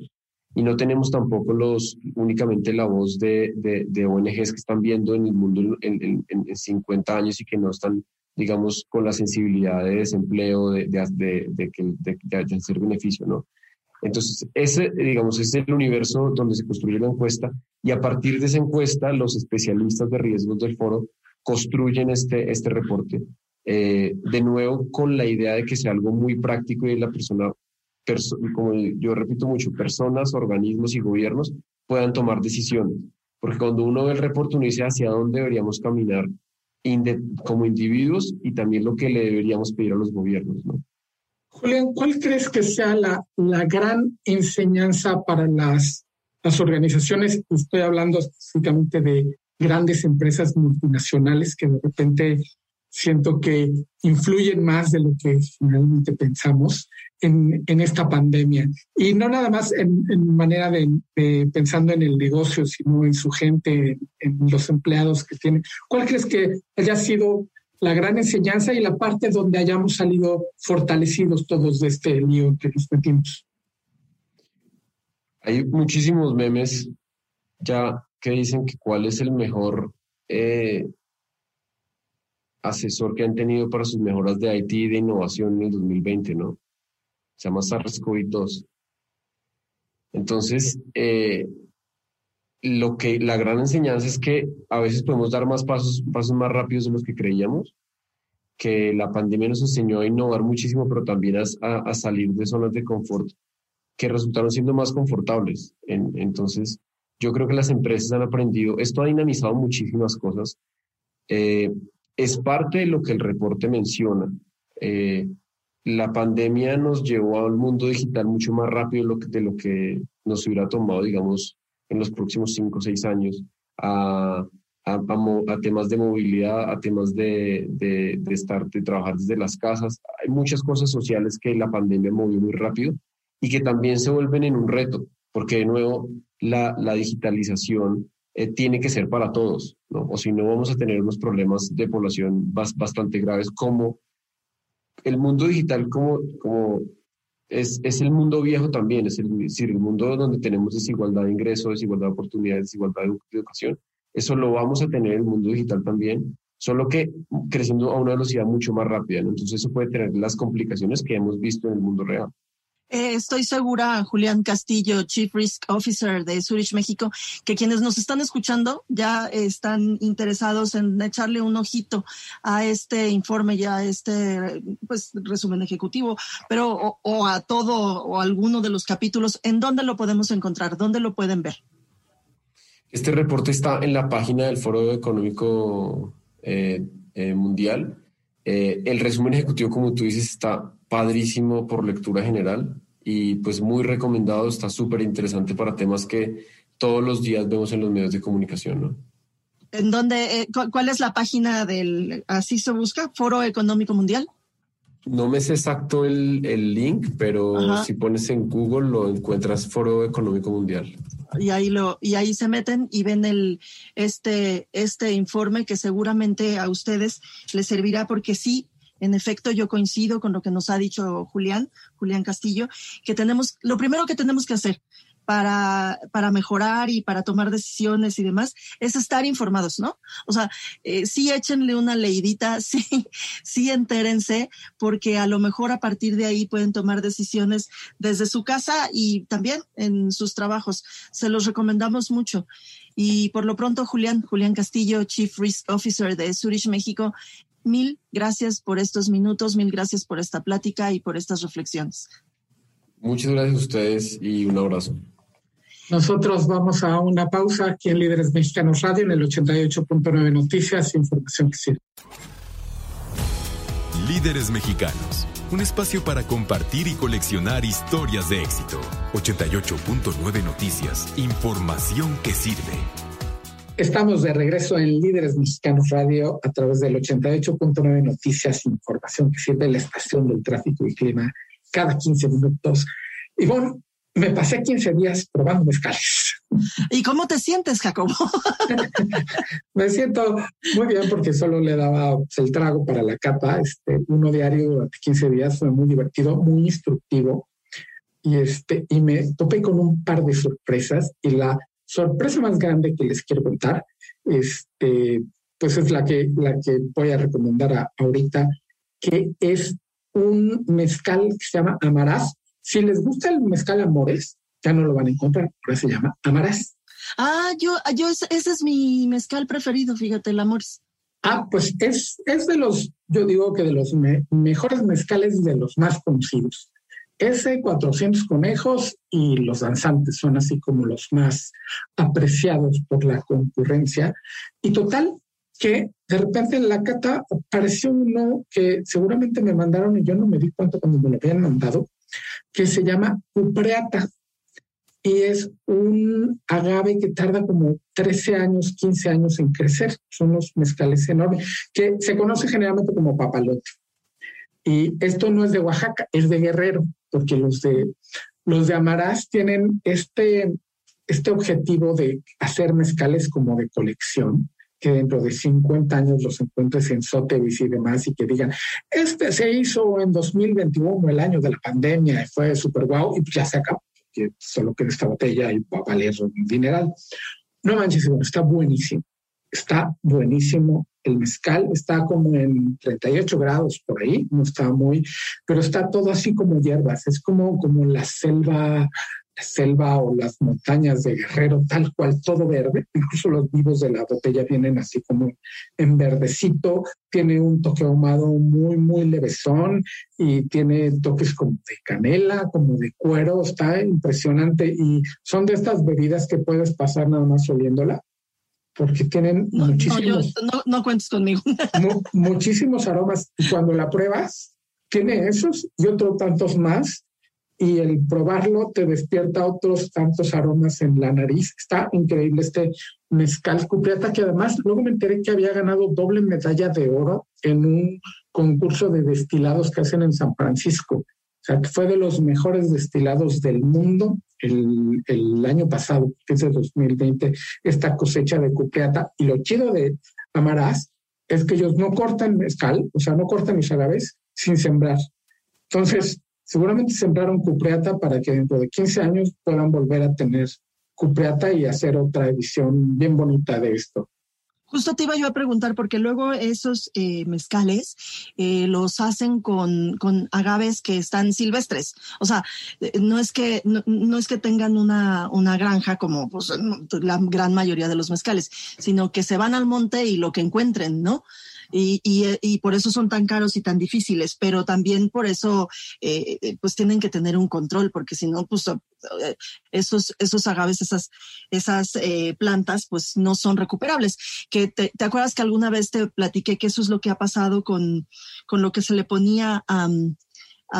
y no tenemos tampoco los únicamente la voz de, de, ONGs que están viendo en el mundo en, en, 50 años y que no están, digamos, con la sensibilidad de desempleo, de, de, de, de hacer beneficio, ¿no? Entonces, ese, digamos, es el universo donde se construye la encuesta y a partir de esa encuesta, los especialistas de riesgos del foro construyen este, este reporte. Eh, de nuevo, con la idea de que sea algo muy práctico y la persona como yo repito mucho, personas, organismos y gobiernos puedan tomar decisiones. Porque cuando uno ve el reporte, uno dice hacia dónde deberíamos caminar como individuos y también lo que le deberíamos pedir a los gobiernos. ¿no? Julián, ¿cuál crees que sea la, la gran enseñanza para las, las organizaciones? Estoy hablando específicamente de grandes empresas multinacionales que de repente siento que influyen más de lo que finalmente pensamos en, en esta pandemia. Y no nada más en, manera de, pensando en el negocio, sino en su gente, en los empleados que tienen. ¿Cuál crees que haya sido la gran enseñanza y la parte donde hayamos salido fortalecidos todos de este lío que nos metimos. Hay muchísimos memes ya que dicen que cuál es el mejor eh, asesor que han tenido para sus mejoras de IT y de innovación en el 2020, ¿no? Se llama SARS-CoV-2. Entonces, eh, lo que la gran enseñanza es que a veces podemos dar más pasos, pasos más rápidos de los que creíamos, que la pandemia nos enseñó a innovar muchísimo, pero también a, salir de zonas de confort que resultaron siendo más confortables. entonces, yo creo que las empresas han aprendido, esto ha dinamizado muchísimas cosas. Eh, es parte de lo que el reporte menciona. Eh, la pandemia nos llevó al mundo digital mucho más rápido de lo que, de lo que nos hubiera tomado, digamos, en los próximos cinco o seis años a, a, temas de movilidad, a temas de, de, de, estar, de trabajar desde las casas. Hay muchas cosas sociales que la pandemia movió muy rápido y que también se vuelven en un reto, porque de nuevo la, la digitalización eh, tiene que ser para todos, ¿no? O si no vamos a tener unos problemas de población bastante graves como el mundo digital como, como es, es, el mundo viejo también, es, el, decir, el mundo donde tenemos desigualdad de ingresos, desigualdad de oportunidades, desigualdad de educación. Eso lo vamos a tener en el mundo digital también, solo que creciendo a una velocidad mucho más rápida. Entonces eso puede tener las complicaciones que hemos visto en el mundo real. Eh, estoy segura, Julián Castillo, Chief Risk Officer de Zurich, México, que quienes nos están escuchando ya están interesados en echarle un ojito a este informe ya a este pues, resumen ejecutivo, pero o, a todo o alguno de los capítulos. ¿En dónde lo podemos encontrar? ¿Dónde lo pueden ver? Este reporte está en la página del Foro Económico eh, eh, Mundial. El resumen ejecutivo, como tú dices, está padrísimo por lectura general y pues muy recomendado, está súper interesante para temas que todos los días vemos en los medios de comunicación, ¿no? ¿En dónde, eh, cuál es la página del, así se busca, Foro Económico Mundial? No me sé exacto el, el link, pero si pones en Google lo encuentras Foro Económico Mundial. Y ahí lo, y ahí se meten y ven el, este, este informe que seguramente a ustedes les servirá porque sí, en efecto, yo coincido con lo que nos ha dicho Julián, Julián Castillo, que tenemos, lo primero que tenemos que hacer para, para mejorar y para tomar decisiones y demás es estar informados, ¿no? O sea, eh, sí échenle una leidita, sí, sí entérense, porque a lo mejor a partir de ahí pueden tomar decisiones desde su casa y también en sus trabajos. Se los recomendamos mucho. Y por lo pronto, Julián, Julián Castillo, Chief Risk Officer de Zurich, México, Mil gracias por estos minutos, mil gracias por esta plática y por estas reflexiones. Muchas gracias a ustedes y un abrazo. Nosotros vamos a una pausa aquí en Líderes Mexicanos Radio en el 88.9 Noticias, información que sirve. Líderes Mexicanos, un espacio para compartir y coleccionar historias de éxito. 88.9 Noticias, información que sirve. Estamos de regreso en Líderes Mexicanos Radio a través del 88.9 Noticias, información que sirve la estación del tráfico y clima cada 15 minutos. Y bueno, me pasé 15 días probando mezcales. ¿Y cómo te sientes, Jacobo? me siento muy bien porque solo le daba el trago para la capa, este, uno diario durante 15 días, fue muy divertido, muy instructivo. Y, este, y me topé con un par de sorpresas y la sorpresa más grande que les quiero contar, este, pues es la que, la que voy a recomendar ahorita, que es un mezcal que se llama Amarás. Si les gusta el mezcal Amores, ya no lo van a encontrar, pero se llama Amarás. Ah, yo, yo ese es mi mezcal preferido, fíjate, el Amores. Ah, pues es, es de los, yo digo que de los mejores mezcales de los más conocidos. Ese 400 conejos y los danzantes son así como los más apreciados por la concurrencia. Y total, que de repente en la cata apareció uno que seguramente me mandaron y yo no me di cuenta cuando me lo habían mandado, que se llama cupreata. Y es un agave que tarda como 13 años, 15 años en crecer. Son unos mezcales enormes, que se conoce generalmente como papalote. Y esto no es de Oaxaca, es de Guerrero porque los de, los de Amarás tienen este, este objetivo de hacer mezcales como de colección que dentro de 50 años los encuentres en Sotheby's y demás y que digan, este se hizo en 2021, el año de la pandemia, fue súper guau y ya se acabó, que solo queda esta botella y va a valer un dineral. No manches, bueno, está buenísimo, está buenísimo. El mezcal está como en 38 grados por ahí, no está muy, pero está todo así como hierbas, es como, como la selva selva o las montañas de Guerrero, tal cual, todo verde. Incluso los vivos de la botella vienen así como en verdecito. Tiene un toque ahumado muy, muy levesón y tiene toques como de canela, como de cuero. Está impresionante y son de estas bebidas que puedes pasar nada más oliéndola porque tienen muchísimos. No, no, cuentes conmigo. muchísimos aromas. Y cuando la pruebas, tiene esos y otros tantos más y el probarlo te despierta otros tantos aromas en la nariz. Está increíble este mezcal cupriata que además luego me enteré que había ganado doble medalla de oro en un concurso de destilados que hacen en San Francisco. O sea, que fue de los mejores destilados del mundo el, año pasado, que es de 2020, esta cosecha de cupriata. Y lo chido de Amarás es que ellos no cortan mezcal, o sea, no cortan los agaves sin sembrar. Entonces, seguramente sembraron cupreata para que dentro de 15 años puedan volver a tener cupreata y hacer otra edición bien bonita de esto. Justo te iba yo a preguntar, porque luego esos eh, mezcales eh, los hacen con, con, agaves que están silvestres. O sea, eh, no es que, no, es que tengan una, una granja como pues, la gran mayoría de los mezcales, sino que se van al monte y lo que encuentren, ¿no? Y, y, por eso son tan caros y tan difíciles, pero también por eso eh, eh, pues tienen que tener un control, porque si no, pues eh, esos, esos agaves, esas, esas plantas, pues no son recuperables. Que te, acuerdas que alguna vez te platiqué que eso es lo que ha pasado con, con lo que se le ponía a,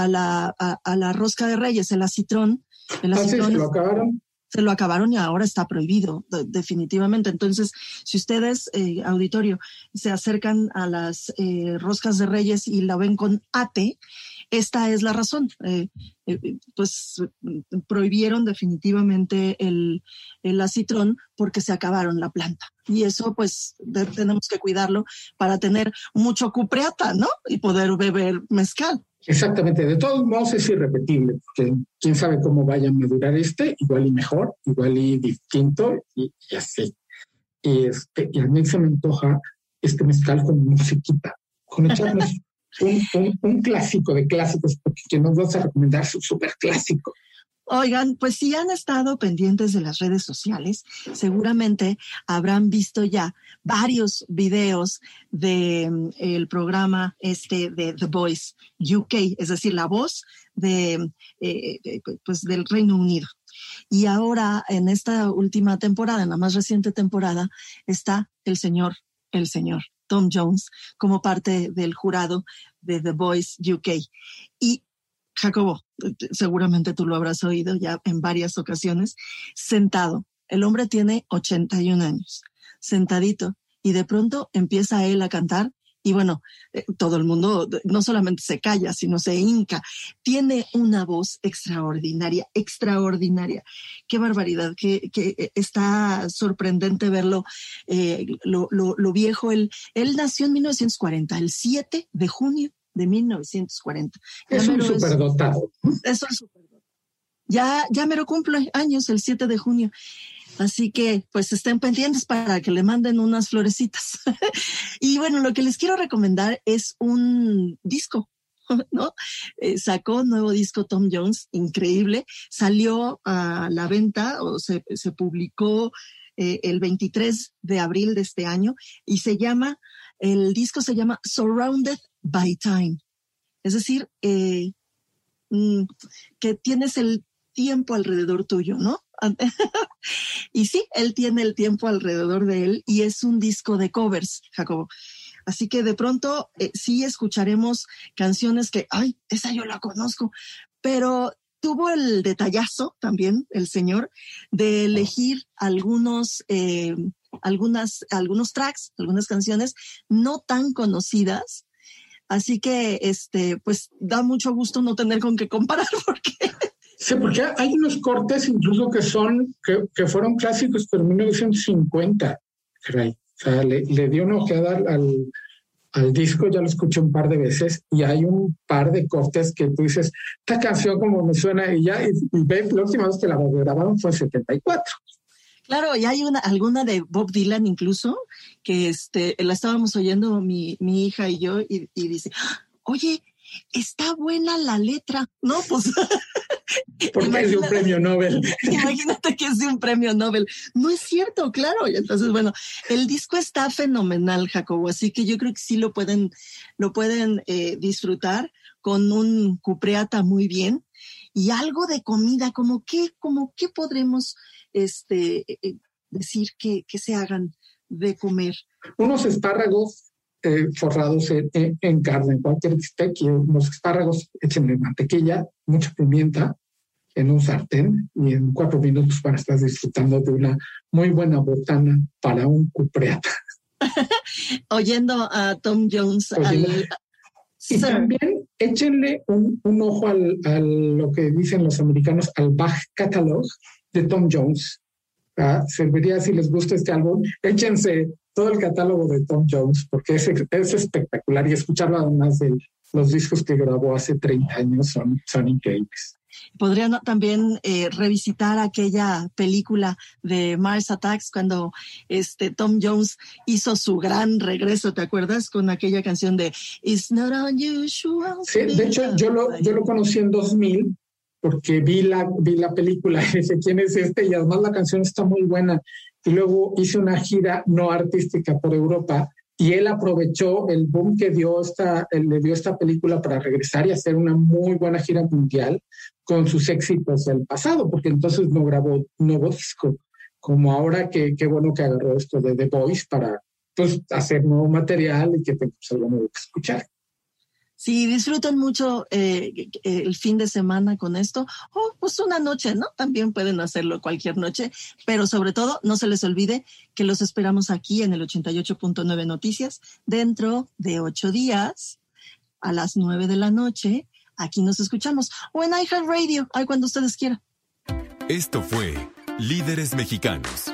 la, a, la rosca de reyes, el acitrón. El ah, acitrón lo acabaron se lo acabaron y ahora está prohibido, definitivamente. Entonces, si ustedes, eh, auditorio, se acercan a las eh, roscas de reyes y la ven con ate, esta es la razón. Eh, pues prohibieron definitivamente el, el acitrón porque se acabaron la planta. Y eso pues tenemos que cuidarlo para tener mucho cupreata, ¿no? Y poder beber mezcal. Exactamente, de todos modos es irrepetible, porque quién sabe cómo vaya a madurar este, igual y mejor, igual y distinto, y, así. Y, este, y a mí se me antoja este mezcal con musiquita, con echarnos un, un, un, clásico de clásicos, porque que nos vas a recomendar su súper clásico. Oigan, pues si han estado pendientes de las redes sociales, seguramente habrán visto ya varios videos del mm, el programa este de The Voice UK, es decir, la voz de, eh, pues del Reino Unido. Y ahora, en esta última temporada, en la más reciente temporada, está el señor, el señor Tom Jones como parte del jurado de The Voice UK. Y Jacobo, seguramente tú lo habrás oído ya en varias ocasiones, sentado. El hombre tiene 81 años, sentadito, y de pronto empieza él a cantar y bueno, eh, todo el mundo no solamente se calla, sino se hinca. Tiene una voz extraordinaria, extraordinaria. Qué barbaridad, que, eh, está sorprendente verlo, eh, lo, viejo. Él, él nació en 1940, el 7 de junio de 1940. Es un superdotado. Es, un superdotado. Ya, ya lo cumple años, el 7 de junio. Así que, pues estén pendientes para que le manden unas florecitas. y bueno, lo que les quiero recomendar es un disco, ¿no? Eh, sacó un nuevo disco Tom Jones, increíble. Salió a la venta o se, se publicó eh, el 23 de abril de este año y se llama, el disco se llama Surrounded by time. Es decir, eh, mm, que tienes el tiempo alrededor tuyo, ¿no? y sí, él tiene el tiempo alrededor de él y es un disco de covers, Jacobo. Así que de pronto eh, sí escucharemos canciones que, ay, esa yo la conozco, pero tuvo el detallazo también, el señor, de elegir algunos, eh, algunas, algunos tracks, algunas canciones no tan conocidas Así que, este, pues da mucho gusto no tener con qué comparar porque... Sí, porque hay unos cortes incluso que son, que, fueron clásicos, pero en 1950, O sea, le, le dio una ojeada al, al disco, ya lo escuché un par de veces y hay un par de cortes que tú dices, esta canción como me suena y ya, y, ve, la última vez que la grabaron fue en 74. Claro, y hay una, alguna de Bob Dylan incluso, que este, la estábamos oyendo mi, mi hija y yo, y, y dice, oye, está buena la letra. No, pues. Porque es de un premio Nobel. Imagínate que es de un premio Nobel. No es cierto, claro. Y entonces, bueno, el disco está fenomenal, Jacobo, así que yo creo que sí lo pueden, lo pueden eh, disfrutar con un cupreata muy bien y algo de comida, como qué, como qué podremos este, eh, decir que, que se hagan de comer. Unos espárragos eh, forrados en, en, carne, en cualquier bistec, y los espárragos, échenle mantequilla, mucha pimienta en un sartén y en cuatro minutos para estar disfrutando de una muy buena botana para un cupreata. Oyendo a Tom Jones. y también échenle un, un ojo al, a lo que dicen los americanos al Bach Catalog de Tom Jones. ¿Ah? Serviría si les gusta este álbum, échense todo el catálogo de Tom Jones, porque es, es espectacular y escucharlo además de los discos que grabó hace 30 años son, son increíbles. Podrían también eh, revisitar aquella película de Mars Attacks cuando este Tom Jones hizo su gran regreso, ¿te acuerdas? Con aquella canción de It's Not Unusual. Sí, de hecho yo lo, yo lo conocí en 2000 porque vi la, vi la película y dije, ¿quién es este? Y además la canción está muy buena y luego hice una gira no artística por Europa y él aprovechó el boom que dio esta, le dio esta película para regresar y hacer una muy buena gira mundial con sus éxitos del pasado, porque entonces no grabó nuevo disco, como ahora que qué bueno que agarró esto de The Voice para pues, hacer nuevo material y que tenga algo nuevo que escuchar. Si disfrutan mucho eh, el fin de semana con esto, o pues una noche, ¿no? También pueden hacerlo cualquier noche, pero sobre todo no se les olvide que los esperamos aquí en el 88.9 Noticias dentro de ocho días a las nueve de la noche. Aquí nos escuchamos o en iHeartRadio, ahí cuando ustedes quieran. Esto fue Líderes Mexicanos